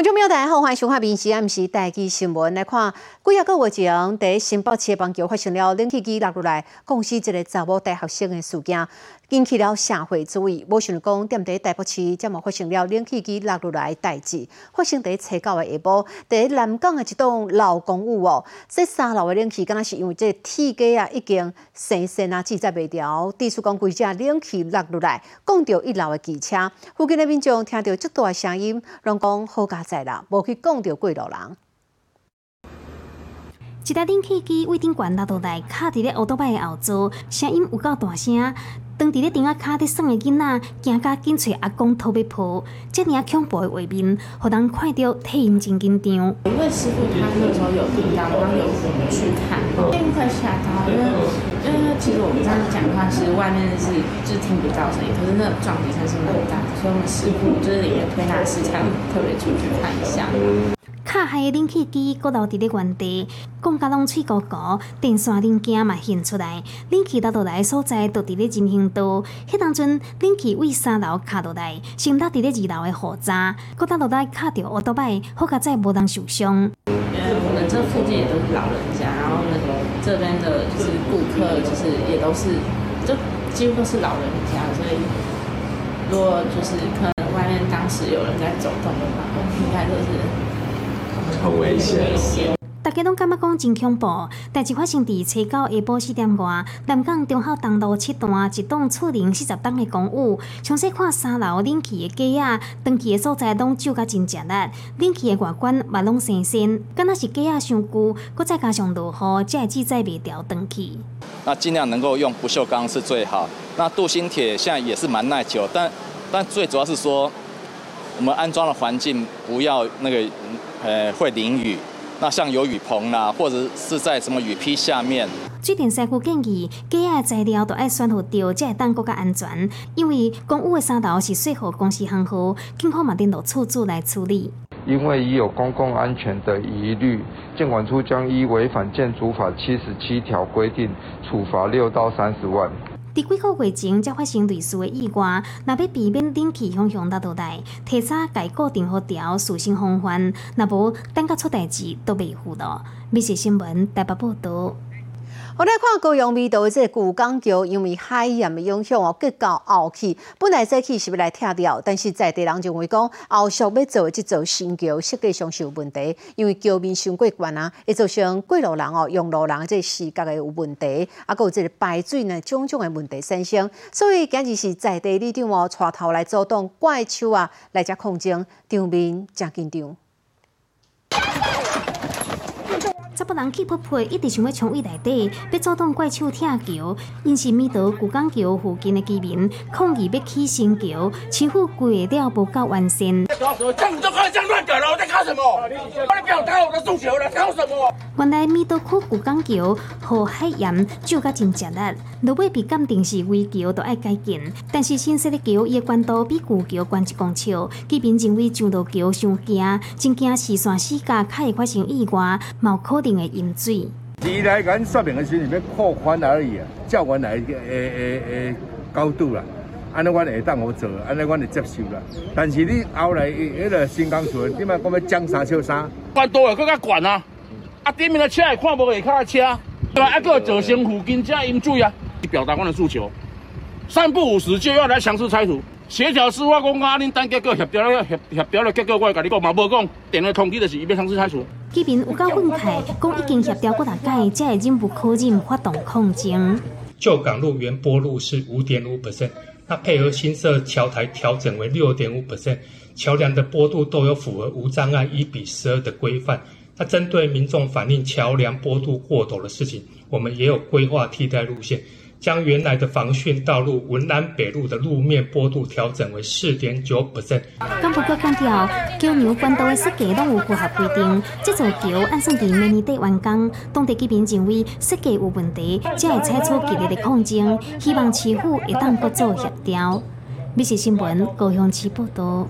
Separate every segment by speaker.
Speaker 1: 观众朋友大家好，欢迎收看《闽西 M 时台记新闻》来看。几啊个月前，在新北市的邦桥发生了冷气机落落来，公司一个查某大学生的事件。引起了社会注意，无想讲，踮伫台北市，则嘛发生了冷气机落落来代志。发生伫初九的下晡，在南港的一栋老公寓哦，这三楼的冷气，敢若是因为这铁架啊已经生生啊制作袂调，地出讲规只冷气落落来，讲到一楼的汽车，附近的民众听到足大声音，拢讲好佳在啦，无去讲到过路人。
Speaker 2: 一台冷气机位顶悬落落来，卡伫咧乌托邦的后座，声音有够大声。当伫咧顶仔卡伫耍的囡仔，惊甲紧找阿公讨要抱，这尔恐怖的画面，互人看到替因真紧张。
Speaker 3: 因为师傅他那时候有订单，然后有我们去看，因快吓到，因为因为其实我们这样讲话，其实外面是就是听不到声音，可是那个撞击声是蛮大的，所以我们师傅就是里面推拿师才特别出去看一下。
Speaker 2: 卡害的冷气机搁留伫咧原地，讲甲拢脆糊糊，电线零件嘛现出来。冷气倒落来所在，都伫咧人行道。迄当阵冷气为三楼卡落来，先搭伫咧二楼的货闸，搁搭落来卡着乌托摆，好佳在无人受伤。
Speaker 3: 因为我们这附近也都是老人家，然后呢，这边的就是顾客，就是也都是，就几乎都是老人家，所以如果就是可能外面当时有人在走动的话，应该都是。
Speaker 2: 大家拢感觉讲真恐怖，代志发生伫初九下晡四点外，南港中孝东路七段一栋厝龄四十栋的公寓，详细看三楼冷气的机啊，登记的所在拢旧甲真正力，冷气的外观嘛拢新鲜，敢若是机啊伤旧，搁再加上落雨，才会记载袂掉登记。
Speaker 4: 那尽量能够用不锈钢是最好。那镀锌铁现在也是蛮耐久，但但最主要是说，我们安装的环境不要那个。呃，会淋雨，那像有雨棚啦，或者是在什么雨披下面。
Speaker 2: 水电师傅建议，机的材料都要选好掉，才会当更加安全。因为公务的三楼是税务公司行好，警方嘛电脑处置来处理。
Speaker 5: 因为已有公共安全的疑虑，监管处将依违反建筑法七十七条规定，处罚六到三十万。
Speaker 2: 伫几个月前才发生类似的意外，若要避免顶起向向落倒来，提早改固定好条，属性防范，若无等到出代志都袂赴咯。美食新闻台北报道。
Speaker 1: 我来看高雄味道的这古港桥，因为海盐的影响哦，结到后期。本来这起是要来拆掉，但是在地人认为讲后续要做的这座新桥设计上是有问题，因为桥面上过悬啊，会造成过路人哦用路人这视觉的有问题，啊，有这个排水呢种种的问题产生。所以今日是在地里长哦带头来阻挡怪兽啊来遮控制，场面正紧张。
Speaker 2: 十不人气不配，一直想要冲位内底，要阻挡怪兽跳桥。因是米岛古港桥附近的居民抗议要起新桥，似乎规了不够完善。原来米岛区古港桥和海盐就甲真吃力，路尾被鉴定是危桥，都爱改建。但是新设的桥伊的宽度比旧桥宽一公尺，居民认为上路桥伤惊，真惊视线死角，较会发生意外，冒可能。的饮水。
Speaker 6: 你来咱说明的时候，你要扩宽而已啊，照原来诶诶诶高度啦，安尼我会当好做，安尼我会接受啦。但是你后来迄个新工程，点解讲要降三少三？宽度会更加悬啊！啊，对面的车也看无下卡的车，对吧？还佫造成附近遮饮水啊！表达我的诉求，三不五时就要来强制拆除。协调司法公啊，恁等结果协调了协协调了结果，我会甲你讲嘛，无讲电话通知就是伊要强制拆除。
Speaker 2: 这边有够愤慨，讲已经协调过大概，才会忍不可忍发动抗争。
Speaker 7: 旧港路原坡路是五点五 percent，那配合新设桥台调整为六点五 percent，桥梁的坡度都有符合无障碍一比十二的规范。那针对民众反映桥梁坡度过陡的事情，我们也有规划替代路线。将原来的防汛道路文南北路的路面坡度调整为四点九 percent。
Speaker 2: 刚不过强调，桥梁管道的设计都有符合规定。这座桥按算在明年底完工，当地居民认为设计有问题，才会采取激烈的抗争，希望市府会当搁做协调。美食新闻高雄市报道。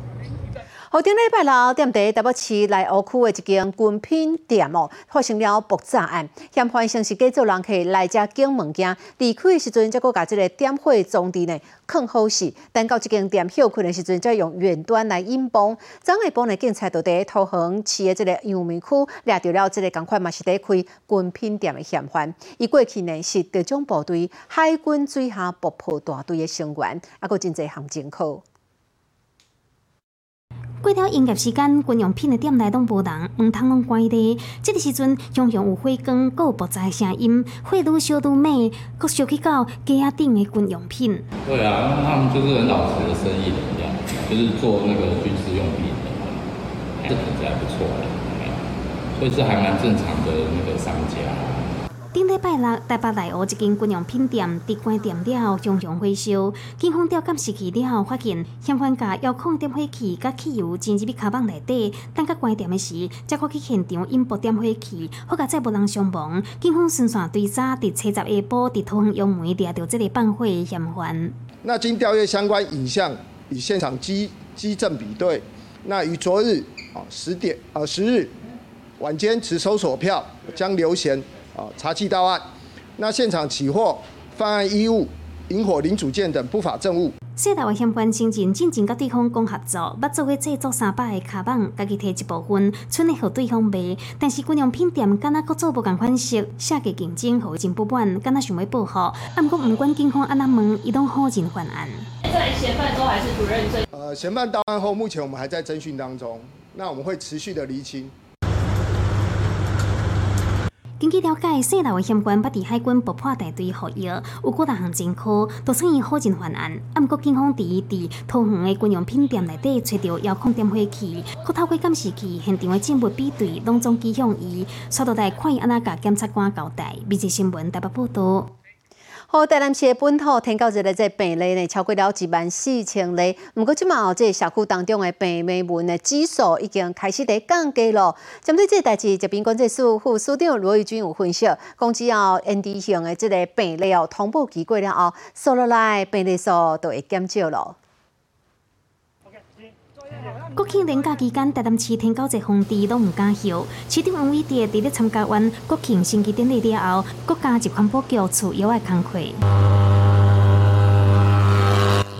Speaker 1: 好，顶礼拜六，踮伫台北市内湖区的一间军品店哦，发生了爆炸案。嫌犯先是假做人客来遮捡物件，离开的时阵，则搁甲即个点火装置呢，藏好势。等到即间店休困的时阵，则用远端来引爆。昨下晡呢，警察就伫桃园市的即个阳明区掠着了即个共款嘛是伫开军品店的嫌犯。伊过去呢是特种部队海军水下爆破大队的成员，啊，搁真侪行政课。
Speaker 2: 过了营业时间，军用品的店内拢无人，门窗拢关的。这个时阵，常常有火光，有爆炸声音，火愈烧愈猛，搁烧去到街仔顶的军用品。
Speaker 8: 对啊，他们就是很老实的生意人，这样，就是做那个军事用品的，这品质还不错的，所以是还蛮正常的那个商家。
Speaker 2: 顶礼拜六，台北内湖一间军用品店伫关店了后，熊熊火烧。警方调监视器了后，发现嫌犯甲遥控点火器甲汽油进入卡网内底。等甲关店的时，才看去现场引爆点火器，好甲再无人伤亡。警方顺线追查，伫七十下晡伫桃园杨梅掠到这个放火嫌犯。
Speaker 9: 那经调阅相关影像与现场机机证比对，那于昨日啊十点啊十日晚间持搜索票将刘贤。啊，查缉到案，那现场起获犯案衣物、引火零组件等不法证物。
Speaker 2: 四大外嫌犯先前进前甲对方讲合作，捌做伙制作三百个卡棒，家己摕一部分，剩的互对方卖。但是军用品店敢若搁做无共款式，下价竞争，互伊真不满，敢若想要报复。啊，毋过毋管警方安怎问，伊拢好人犯案。
Speaker 10: 现在嫌犯都还是不认罪。
Speaker 9: 呃，嫌犯到案后，目前我们还在侦讯当中，那我们会持续的厘清。
Speaker 2: 根据了解，姓刘的嫌犯不敌海军爆破大队服役，有过大项前科，都算伊好人犯案。啊，毋过警方伫伊伫桃园的军用品店内底找到遥控点火器，佮透过监视器现场的证物比对，拢总指向伊。刷到底看伊安怎甲检察官交代。《每日新闻》台北报道。
Speaker 1: 好，台南市的本土天狗日的这病例呢，超过了一万四千例。不过，即马这社区当中的病媒文的指数已经开始在降低了。针对这代志，疾病管制署副署长罗玉君有分析，讲只要 N D 型的这个病例哦，同步期过了哦，收落来病例数就会减少咯。
Speaker 2: 国庆连假期间，台南市天九节风地拢唔敢休。市长王伟蝶伫咧参加完国庆升旗典礼了后，国家一款保局处有爱工课。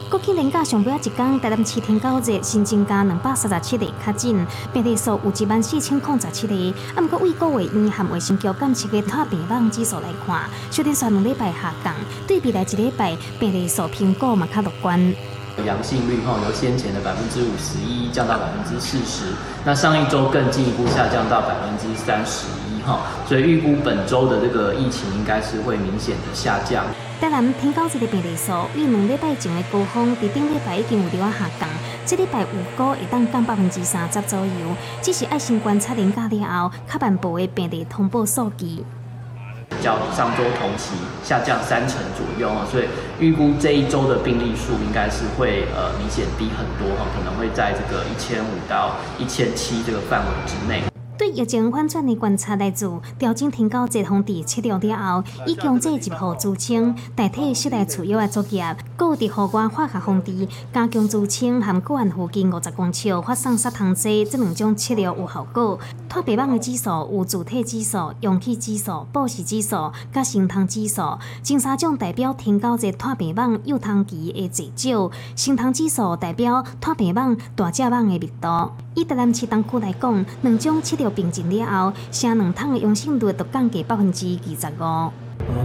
Speaker 2: 国庆连假上尾一天，台南市天九日新增加两百三十七例确诊，病例数有一万四千零十七例。啊，毋过为个月院含卫生局监测的脱病网指数来看，虽然算两礼拜下降，对比来一礼拜病例数评估嘛较乐观。
Speaker 11: 阳性率哈由先前的百分之五十一降到百分之四十，那上一周更进一步下降到百分之三十一哈，所以预估本周的这个疫情应该是会明显的下降。
Speaker 2: 当然，天高这个病例数与两礼拜前的高峰，伫顶礼拜已经有了下降，这礼拜有高会当降百分之三十左右，只是爱心观察年假了后，较慢步的病例通报数据。
Speaker 11: 较上周同期下降三成左右啊，所以预估这一周的病例数应该是会呃明显低很多哈，可能会在这个一千五到一千七这个范围之内。
Speaker 2: 对疫情反转的观察来自，调整天高节风地七条了后，以强制入户自清，代替室内储油的作业，各地户外化学风地加强自清，和个案附近五十公尺发送杀虫剂，这两种七条有效果。脱皮网的指数有主体指数、氧气指数、暴食指数、甲升糖指数。前三种代表天高节脱皮网幼糖期的最少，升糖指数代表脱皮网大只网的密度。以台南市东区来讲，两种七条并进了后，剩两趟的阳性率都降低百分之二十五。
Speaker 12: 啊，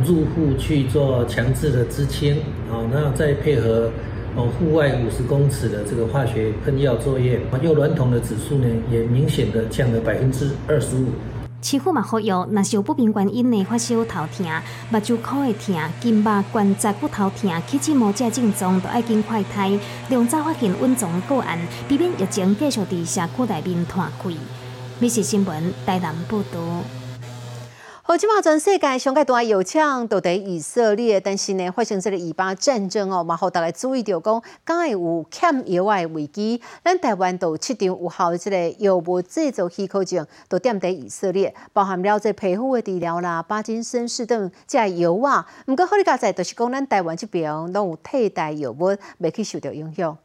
Speaker 12: 入户去做强制的支清，啊，那再配合哦户外五十公尺的这个化学喷药作业，右卵筒的指数呢也明显的降了百分之二十五。
Speaker 2: 似乎嘛好药，若是有不明原因的发烧、头痛、目睭苦的痛、筋肉关节骨头痛、起疹毛这症状，都要尽快睇，量早发现稳重个案，避免疫情继续伫社区内面传开。美食新闻，台南报道。
Speaker 1: 好，即马全世界上个大药厂都伫以色列，但是呢，发生这个以巴战争哦，嘛，互大家注意到讲，敢会有欠药的危机。咱台湾都七场有效的这个药物制造许可证，都踮伫以色列，包含了这皮肤的治疗啦、巴金森氏等这药啊。毋过好哩加在，就是讲咱台湾这边拢有替代药物，未去受到影响。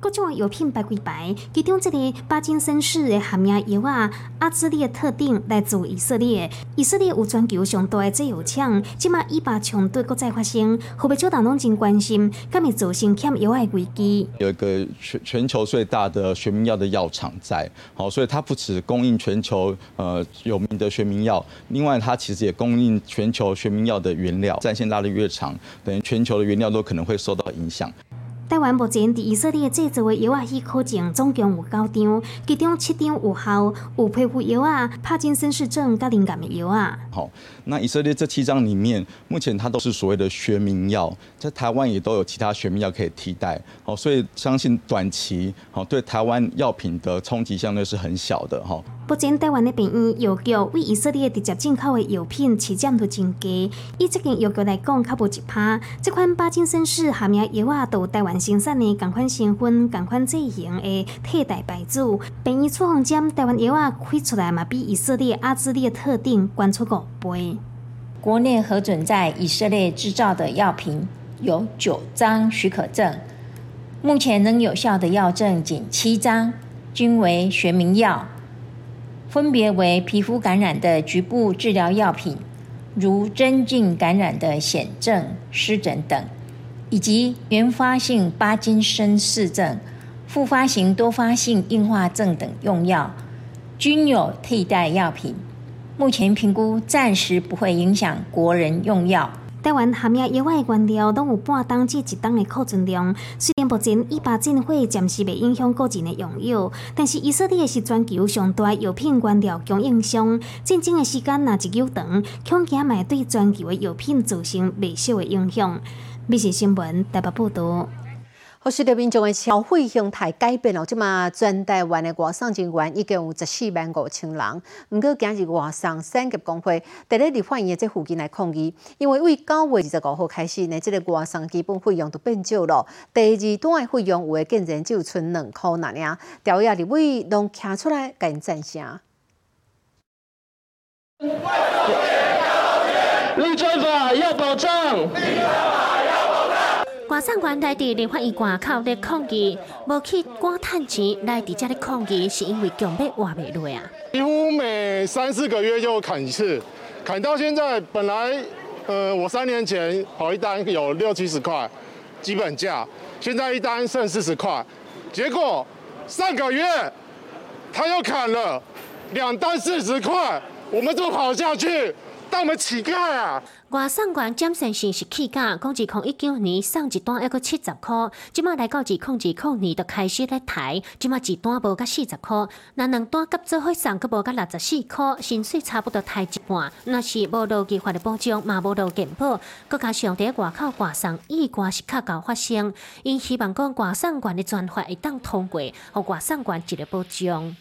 Speaker 2: 各种药品排几排，其中这个巴金森氏的含药药啊，阿兹利特定来自以色列。以色列有全球上大的制药厂，即马伊巴冲突搁再发生，会不会少人拢真关心，敢会造成欠药的危机？
Speaker 13: 有一个全全球最大的学名药的药厂在，好，所以它不止供应全球呃有名的学名药，另外它其实也供应全球学名药的原料，战线拉得越长，等于全球的原料都可能会受到影响。
Speaker 2: 台湾目前伫以色列制造的药啊，许可证总共有九张，其中七张有效，有配伍药啊、帕金森氏症、甲灵感的药啊。
Speaker 13: 好，那以色列这七张里面，目前它都是所谓的学名药，在台湾也都有其他学名药可以替代。好，所以相信短期好对台湾药品的冲击相对是很小的哈。
Speaker 2: 目前台湾的病院药局为以色列直接进口的药品起占都真低，以这间药局来讲，较无一趴。这款巴金森氏含药药啊，都台湾生产的共款成分、共款剂型的替代牌子。病院处方针台湾药啊开出来嘛，比以色列阿兹利特定关出五倍。
Speaker 14: 国内核准在以色列制造的药品有九张许可证，目前能有效的药证仅七张，均为学名药。分别为皮肤感染的局部治疗药品，如真菌感染的癣症、湿疹等，以及原发性巴金森氏症、复发型多发性硬化症等用药，均有替代药品。目前评估暂时不会影响国人用药。
Speaker 2: 台湾含药药的原料拢有半档至一档的库存量，虽然目前伊巴战火暂时未影响个人的用药，但是以色列是全球上大药品原料供应商，战争的时间若一久长，恐惊会对全球的药品造成未小的影响。美食新闻台北报道。
Speaker 1: 好，随着民众的消费形态改变了，即嘛全台湾的外送人员已经有十四万五千人。毋过今日外送产业工会伫咧立法院的这附近来抗议，因为为九月二十五号开始呢，即个外送基本费用都变少了。第二段的费用有诶竟然只有剩两箍那尔，调亚立委拢站出来甲因赞声。
Speaker 15: 立法要保障。
Speaker 16: 外送员来伫立法院外口咧抗议，无去赶趁钱来伫遮咧抗议，是因为强要活袂落啊。
Speaker 17: 几乎每三四个月就砍一次，砍到现在，本来呃我三年前跑一单有六七十块基本价，现在一单剩四十块，结果上个月他又砍了两单四十块，我们就跑下去？当我们乞丐啊！
Speaker 16: 外送员詹先生是乞丐，讲二控一九年送一单要个七十块，即马来到二控二控年就开始咧抬，即马一单无甲四十块，那两单甲做伙送，阁无甲六十四块，薪水差不多抬一半。那是无劳计划的保障，嘛无劳健保，搁加上伫外口外送意外是较高发生，因希望讲外送员的专法会当通过，互外送员一个保障。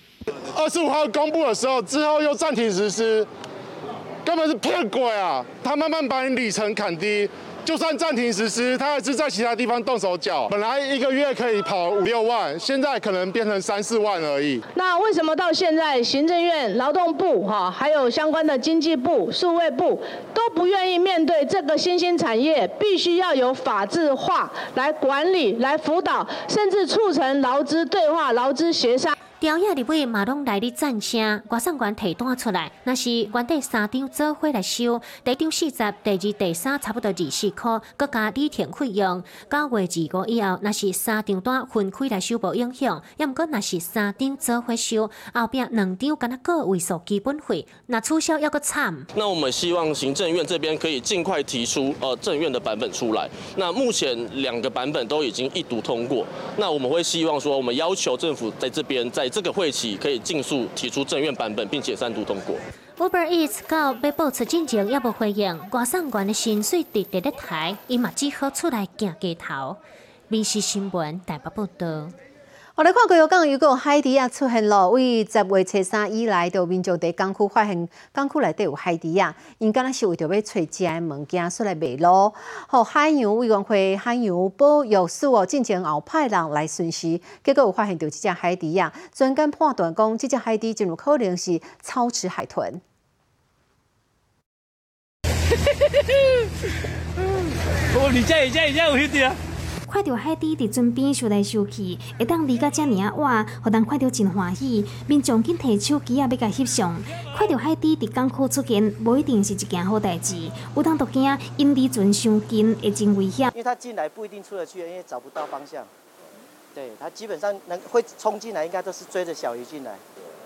Speaker 17: 二十五号公布的时候，之后又暂停实施。根本是骗鬼啊！他慢慢把你里程砍低，就算暂停实施，他还是在其他地方动手脚。本来一个月可以跑五六万，现在可能变成三四万而已。
Speaker 18: 那为什么到现在行政院、劳动部哈，还有相关的经济部、数位部都不愿意面对这个新兴产业，必须要有法制化来管理、来辅导，甚至促成劳资对话、劳资协商。
Speaker 16: 调亚立委马拢来咧赞声，外送员提单出来，那是原地三张做伙来收，第一张四十，第二、第三差不多二四块，搁加礼停费用。九月二五以后，那是三张单分开来收无影响，要毋过那是三张做伙收，后壁两张敢若个位数基本费，那促销要个惨。
Speaker 19: 那我们希望行政院这边可以尽快提出呃政院的版本出来。那目前两个版本都已经一读通过，那我们会希望说，我们要求政府在这边再这个会期可以尽速提出正院版本，并且三读通过。
Speaker 16: Uber Eats 到要保持进程也无回应，外送员的薪水直直咧抬，伊嘛只好出来行街头。民事新闻台北报道。
Speaker 1: 我来看过有讲，如果海底啊出现咯，为十月初三以来，就民众伫港区发现港区内底有海底啊，因敢若是为着要找食的物件，出来卖咯。好，海洋委员会海洋保育署哦，进前后派人来巡视，结果有发现到这只海底啊，专家判断讲，这只海底进入可能是超持海豚。
Speaker 15: 哦，你这、你这、你这有兄弟啊！
Speaker 2: 看到海底伫船边收来收去，会当离甲遮尔啊晚，互人看到真欢喜。民众紧摕手机啊，要甲翕相。看到海底伫港口出现，无一定是一件好代志。有当都惊因离船伤近，会真危险。
Speaker 20: 因为他进来不一定出得去，因为找不到方向。对他基本上能会冲进来，应该都是追着小鱼进来，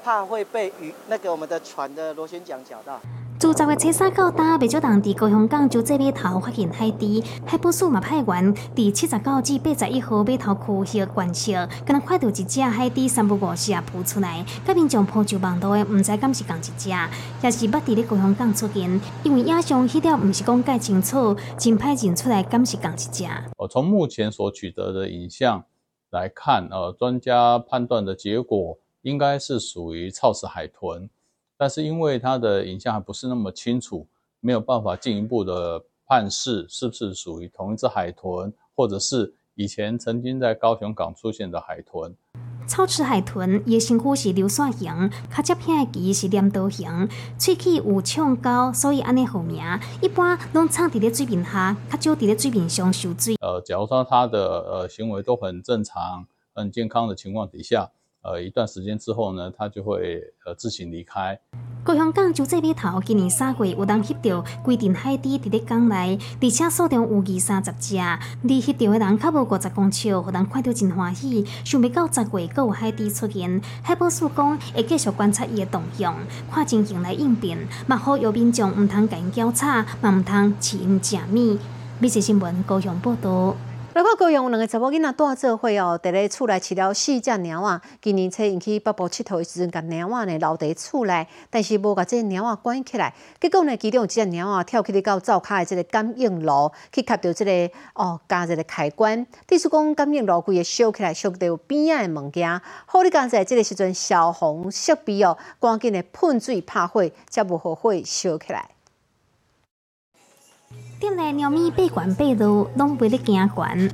Speaker 20: 怕会被鱼那个我们的船的螺旋桨搅到。
Speaker 2: 自十月初三到打，未少人伫高雄港就这码头发现海底，海保署嘛派员伫七十九至八十一号码头区域观测，敢若看到一只海底三不五时啊浮出来，甲民众抱住网度的，毋知敢是共一只，也是捌伫咧高雄港出现，因为影像迄条毋是讲介清楚，真歹认出来敢是共一只。
Speaker 8: 从目前所取得的影像来看，呃，专家判断的结果应该是属于草食海豚。但是因为它的影像还不是那么清楚，没有办法进一步的判识是不是属于同一只海豚，或者是以前曾经在高雄港出现的海豚。
Speaker 2: 草翅海豚伊身躯是流线型，较接片的鳍是镰刀型，喙齿有呛高，所以安尼好名。一般拢藏伫咧水面下，较少伫咧水面上受水。
Speaker 8: 呃，假如说它的呃行为都很正常、很健康的情况底下。呃，一段时间之后呢，它就会呃自行离开。
Speaker 2: 高雄港就这码头，今年三月有当翕到规定海底伫咧港内，而且数量有二三十只。离翕到的人较无五十公尺，互人看到真欢喜。想未到十月，搁有海底出现，海保署讲会继续观察伊的动向，看情形来应变。嘛好有民众毋通甲因交叉，嘛毋通饲因食米。美食新闻高雄报道。
Speaker 1: 来看高雄两个查某囡仔带做伙哦，伫咧厝内饲了四只猫仔。今年初引起北部佚佗的时阵，甲猫仔呢留伫厝内，但是无甲这猫仔关起来。结果呢，其中有只猫仔跳起咧到灶骹的这个感应炉，去卡到这个哦加一个开关。听说讲感应炉规个烧起来，烧到边仔的物件。好，你刚才这个时阵消防设备哦，赶紧的喷水拍火，才无互火烧起来。
Speaker 2: 店内猫咪八关八路，拢袂咧惊关。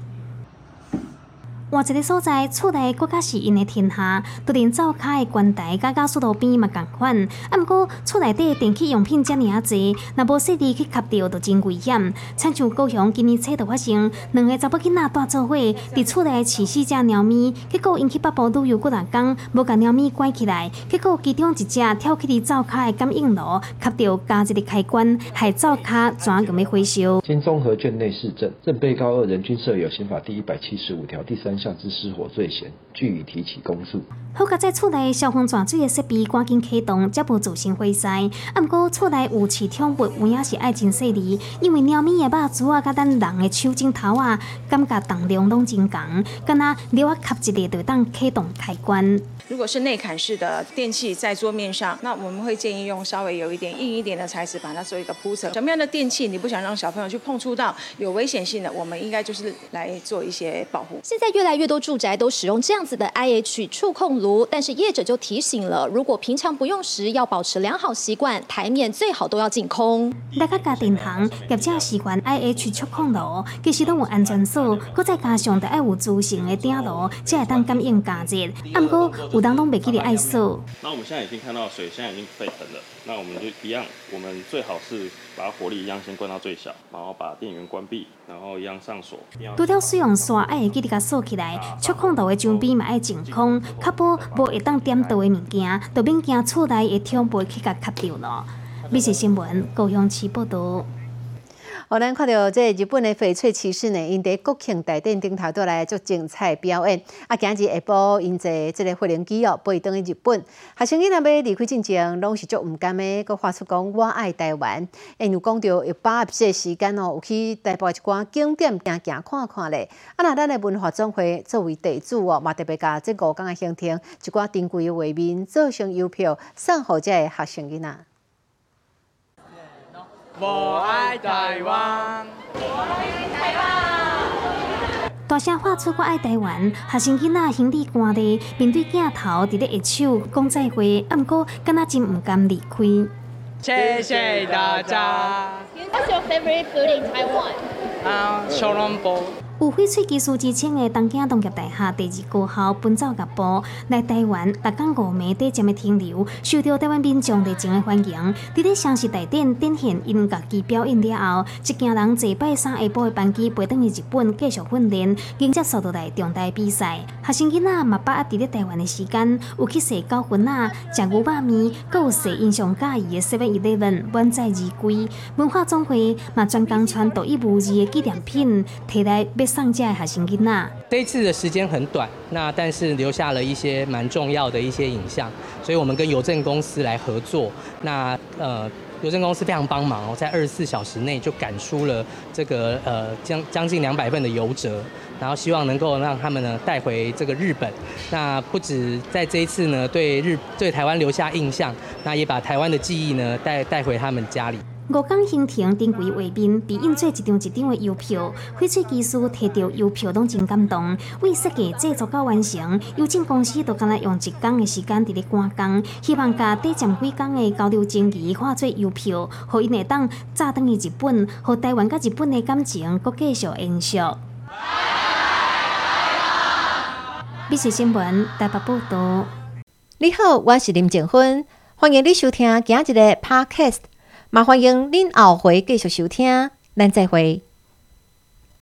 Speaker 2: 换一个所在，厝内更加是因的天下，都连灶骹的关台、加加速路边嘛共款。啊，毋过厝内底电器用品遮尔啊济，若无细滴去吸着，就真危险。亲像高雄今年初就发生两个查某囡仔大做伙，伫厝内饲四只猫咪，结果引起北部旅游局来讲，无甲猫咪关起来，结果其中一只跳起伫灶骹的感应炉，吸着加一个开关，害灶骹全个要火烧。
Speaker 21: 经综合卷内市政，正被告二人均设有刑法第一百七十五条第三。下之失火罪嫌，据以提起公诉。
Speaker 2: 好在在厝内消防抓水的设备赶紧启动，才无造成火灾。啊，毋过厝内有饲宠物，有影是爱真细腻，因为猫咪的肉珠啊，甲咱人的手指头啊，感觉重量拢真重，敢若了啊吸一个就当启动开关。
Speaker 22: 如果是内砍式的电器在桌面上，那我们会建议用稍微有一点硬一点的材质把它做一个铺层。什么样的电器你不想让小朋友去碰触到有危险性的，我们应该就是来做一些保护。
Speaker 23: 现在越来越多住宅都使用这样子的 IH 触控炉，但是业者就提醒了，如果平常不用时，要保持良好习惯，台面最好都要净空。
Speaker 2: 大家家庭行业者习惯 IH 触控炉，其实都有安全锁，搁再加上得爱有自行的顶炉，才会当感应加热。啊，不过当中没给你爱受。
Speaker 24: 那我们现在已经看到水现在已经沸腾了，那我们就一样，我们最好是把火力一样先关到最小，然后把电源关闭，然后一样上锁。
Speaker 2: 除了使用刷，爱会记得甲锁起来，触控头的墙边嘛爱净空，确保无会当点到的物件，就免惊厝内的窗被去甲卡掉了。美食新闻高雄市报道。
Speaker 1: 我咱看到这日本的翡翠骑士呢，因伫国庆大典顶头都来做精彩表演。啊，今日下晡因坐这个飞行机哦，飞登去日本。学生囡仔要离开进前，拢是足毋甘的，佮发出讲我爱台湾。因有讲到要把握这时间哦，有去台北一寡景点行行看看咧。啊，那咱的文化总会作为地主哦，嘛特别甲这五天的行程一寡珍贵的画面做成邮票送互这个学生囡仔。我爱台湾，我爱
Speaker 2: 台湾。大声喊出我爱台湾，学生囡仔兄弟寒的，面对镜头伫咧握手讲再会，啊，毋过敢若真毋甘离开。
Speaker 25: 谢谢大家。
Speaker 10: What's your favorite food in Taiwan?
Speaker 25: 啊，小笼包。
Speaker 2: 有翡翠技术之称的东京农业大厦第二高校本草甲部来台湾，六港五暝短暂的停留，受到台湾民众热情的欢迎。伫咧城市大典展现因家己表演了后，一行人坐拜三下晡的班机飞转去日本继续训练，迎接速度来重大比赛。学生囡仔嘛把握伫咧台湾的时间，有去食高粉啊，食牛肉面，搁有食印象介意的 Seven Eleven 满载而归。文化总会嘛专工传独一无二的纪念品，摕来要。上架还行囡仔。
Speaker 26: 这一次的时间很短，那但是留下了一些蛮重要的一些影像，所以我们跟邮政公司来合作。那呃，邮政公司非常帮忙哦，在二十四小时内就赶出了这个呃将将近两百份的邮折，然后希望能够让他们呢带回这个日本。那不止在这一次呢对日对台湾留下印象，那也把台湾的记忆呢带带回他们家里。
Speaker 2: 五港新亭珍贵画面被印做一张一张的邮票，翡翠技师摕到邮票拢真感动。为设计制作到完成，邮政公司都敢来用一工的时间伫咧赶工，希望甲短暂几工的交流情谊化作邮票，互因会当早登去日本，互台湾甲日本的感情搁继续延续。美食新闻台北报道。
Speaker 1: 你好，我是林静芬，欢迎你收听今日的 Podcast。麻烦迎恁后回继续收听，咱再会。